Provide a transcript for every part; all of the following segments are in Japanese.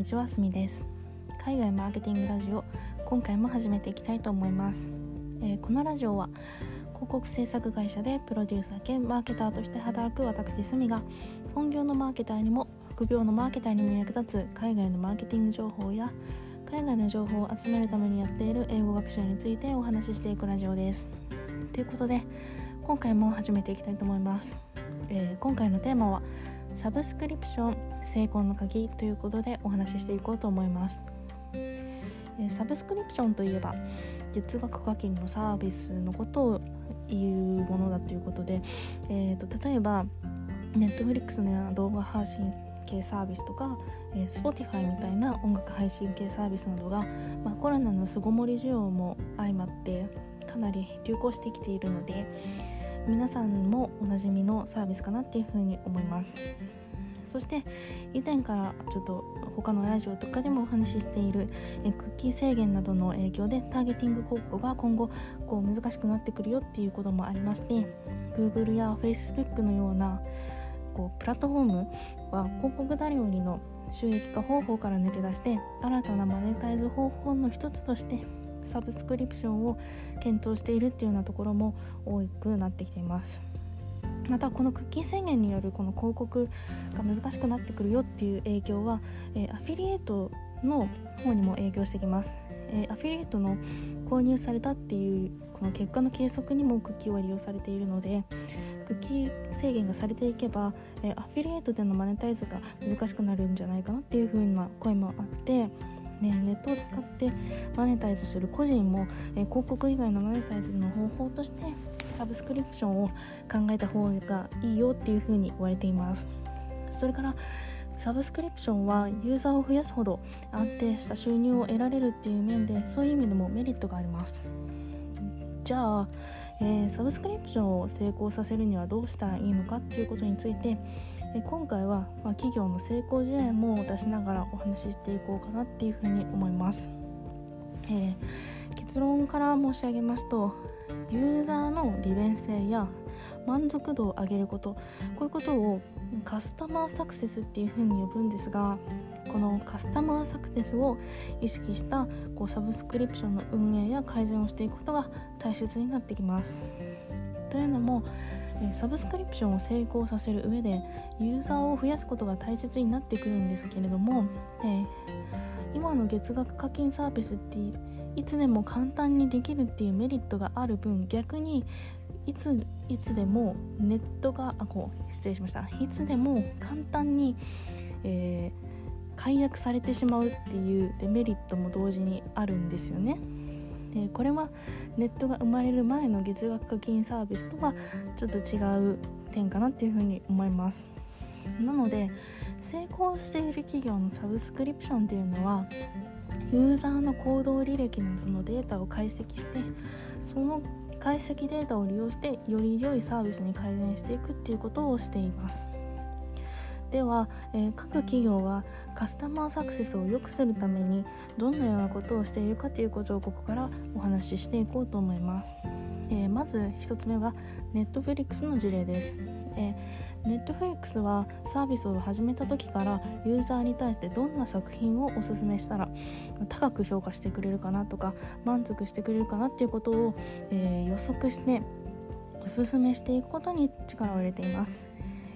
にちはすみです。海外マーケティングラジオ今回も始めていきたいと思います、えー、このラジオは広告制作会社でプロデューサー兼マーケターとして働く私すみが本業のマーケターにも副業のマーケターにも役立つ海外のマーケティング情報や海外の情報を集めるためにやっている英語学習についてお話ししていくラジオです。ということで今回も始めていきたいと思います、えー、今回のテーマはサブスクリプション成功の鍵ということでお話ししていこうと思います、え、サブスクリプションといえば月額課金のサービスのことを言うものだということで、えーと、例えば Netflix のような動画配信系サービスとか、えー、Spotify みたいな音楽配信系サービスなどが、まあ、コロナの巣ごもり需要も相まってかなり流行してきているので皆さんもおなじみのサービスかなっていうふうに思います。そして以前からちょっと他のラジオとかでもお話ししているえクッキー制限などの影響でターゲティング広告が今後こう難しくなってくるよっていうこともありまして Google や Facebook のようなこうプラットフォームは広告だよりの収益化方法から抜け出して新たなマネタイズ方法の一つとしてサブスクリプションを検討しているっていうようなところも多くなってきています。またこのクッキー制限によるこの広告が難しくなってくるよっていう影響は、えー、アフィリエイトの方にも影響してきます、えー、アフィリエイトの購入されたっていうこの結果の計測にもクッキーは利用されているのでクッキー制限がされていけば、えー、アフィリエイトでのマネタイズが難しくなるんじゃないかなっていう風な声もあってね、ネットを使ってマネタイズする個人も、え、広告以外のマネタイズの方法としてサブスクリプションを考えた方がいいよっていうふうに言われています。それからサブスクリプションはユーザーを増やすほど安定した収入を得られるっていう面でそういう意味でもメリットがあります。じゃあ、えー、サブスクリプションを成功させるにはどうしたらいいのかっていうことについてえ今回は、まあ、企業の成功事例も出しながらお話ししていこうかなっていうふうに思います、えー、結論から申し上げますとユーザーの利便性や満足度を上げることこういうことをカスタマーサクセスっていうふうに呼ぶんですがこのカスタマーサクセスを意識したこうサブスクリプションの運営や改善をしていくことが大切になってきます。というのもサブスクリプションを成功させる上でユーザーを増やすことが大切になってくるんですけれども、え今の月額課金サービスっていつでも簡単にできるっていうメリットがある分逆にいついつでもネットがあこう失礼しましたいつでも簡単に、えー、解約されてしまうっていうデメリットも同時にあるんですよね。でこれはネットが生まれる前の月額課金サービスとはちょっと違う点かなっていうふうに思います。なので成功している企業のサブスクリプションというのはユーザーの行動履歴などのデータを解析してその解析データを利用してより良いサービスに改善していくっていうことをしています。では、えー、各企業はカスタマーサクセスを良くするためにどんなようなことをしているかということをここからお話ししていこうと思います、えー、まず1つ目は Netflix の事例です、えー、Netflix はサービスを始めた時からユーザーに対してどんな作品をおすすめしたら高く評価してくれるかなとか満足してくれるかなっていうことを、えー、予測しておすすめしていくことに力を入れています、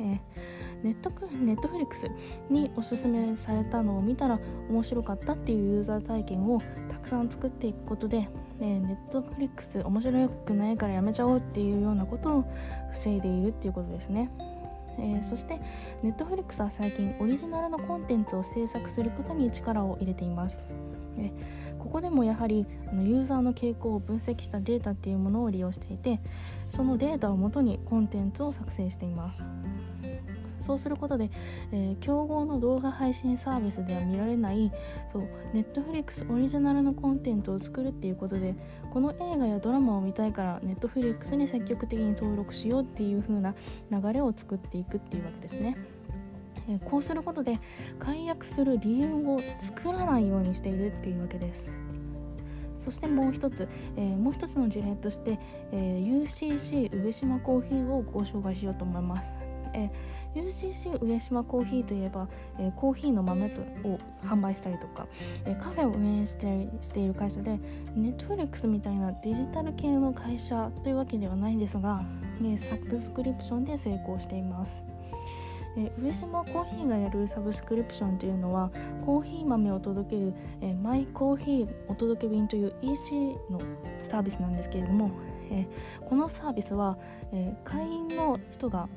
えーネットネットフリックスにおすすめされたのを見たら面白かったっていうユーザー体験をたくさん作っていくことで、えー、ネットフリックス面白くないからやめちゃおうっていうようなことを防いでいるっていうことですね。えー、そしてネットフリックスは最近オリジナルのコンテンツを制作することに力を入れています。えここでもやはりあのユーザーの傾向を分析したデータっていうものを利用していてそのデータをもとにコンテンツを作成しています。そうすることで、えー、競合の動画配信サービスでは見られないそうネットフリックスオリジナルのコンテンツを作るっていうことでこの映画やドラマを見たいからネットフリックスに積極的に登録しようっていう風な流れを作っていくっていうわけですね。えこうすることで解約する理由を作らないようにしているっていうわけです。そしてもう一つ、えー、もう一つの事例として、えー、UCC 上島コーヒーをご紹介しようと思います。え UCC 上島コーヒーといえば、え、コーヒーの豆とを販売したりとか、え、カフェを運営してしている会社でネットフリックスみたいなデジタル系の会社というわけではないんですが、えサブスクリプションで成功しています。え上島コーヒーがやるサブスクリプションというのはコーヒー豆を届ける、えマイコーヒーお届け便という EC のサービスなんですけれども、えこのサービスは、え会員の人が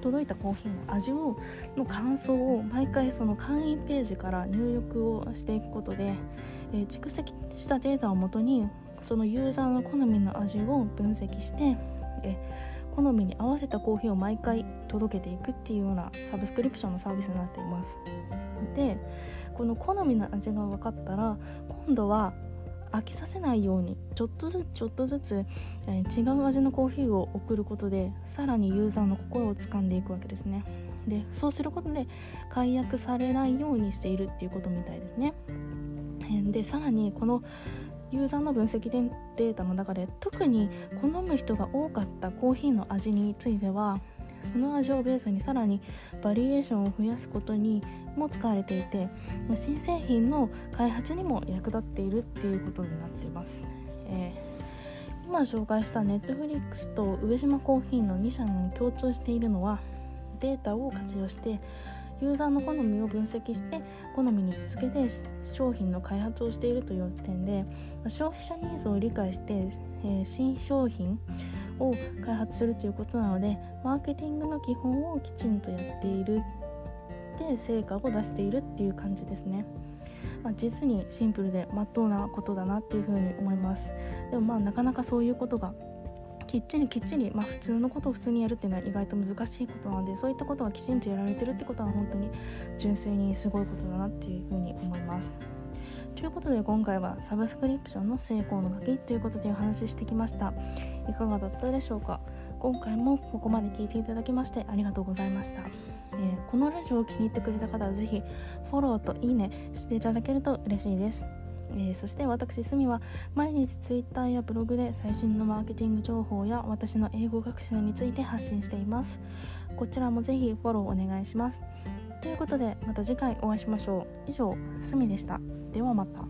届いたコーヒーの味をの感想を毎回その会員ページから入力をしていくことで、えー、蓄積したデータをもとにそのユーザーの好みの味を分析して、えー、好みに合わせたコーヒーを毎回届けていくっていうようなサブスクリプションのサービスになっています。でこの好みの味が分かったら今度は飽きさせないようにちょっとずつちょっとずつ、えー、違う味のコーヒーを送ることでさらにユーザーの心を掴んでいくわけですね。でそうすることで解約されないようにしているっていうことみたいですね。でさらにこのユーザーの分析データの中で特に好む人が多かったコーヒーの味についてはその味をベースにさらにバリエーションを増やすことにも使われていて新製品の開発にも役立っているっていうことになっています、えー、今紹介したネットフリックスと上島コーヒーの2社の共通しているのはデータを活用してユーザーの好みを分析して好みにつけて商品の開発をしているという点で消費者ニーズを理解して、えー、新商品を開発するということなのでマーケティングの基本をきちんとやっているで成果を出しているっていう感じですね。まあ、実にシンプルでまっとうなことだなっていうふうに思いますでもまあなかなかそういうことがきっちりきっちり、まあ、普通のことを普通にやるっていうのは意外と難しいことなのでそういったことがきちんとやられてるってことは本当に純粋にすごいことだなっていうふうに思いますということで今回はサブスクリプションの成功の鍵ということでお話ししてきました。いかがだったでしょうか？今回もここまで聞いていただきましてありがとうございました、えー、このラジオを気に入ってくれた方は是非フォローといいねしていただけると嬉しいです。えー、そして私すみは毎日 Twitter やブログで最新のマーケティング情報や私の英語学習について発信しています。こちらもぜひフォローお願いします。ということでまた次回お会いしましょう。以上すみでした。ではまた。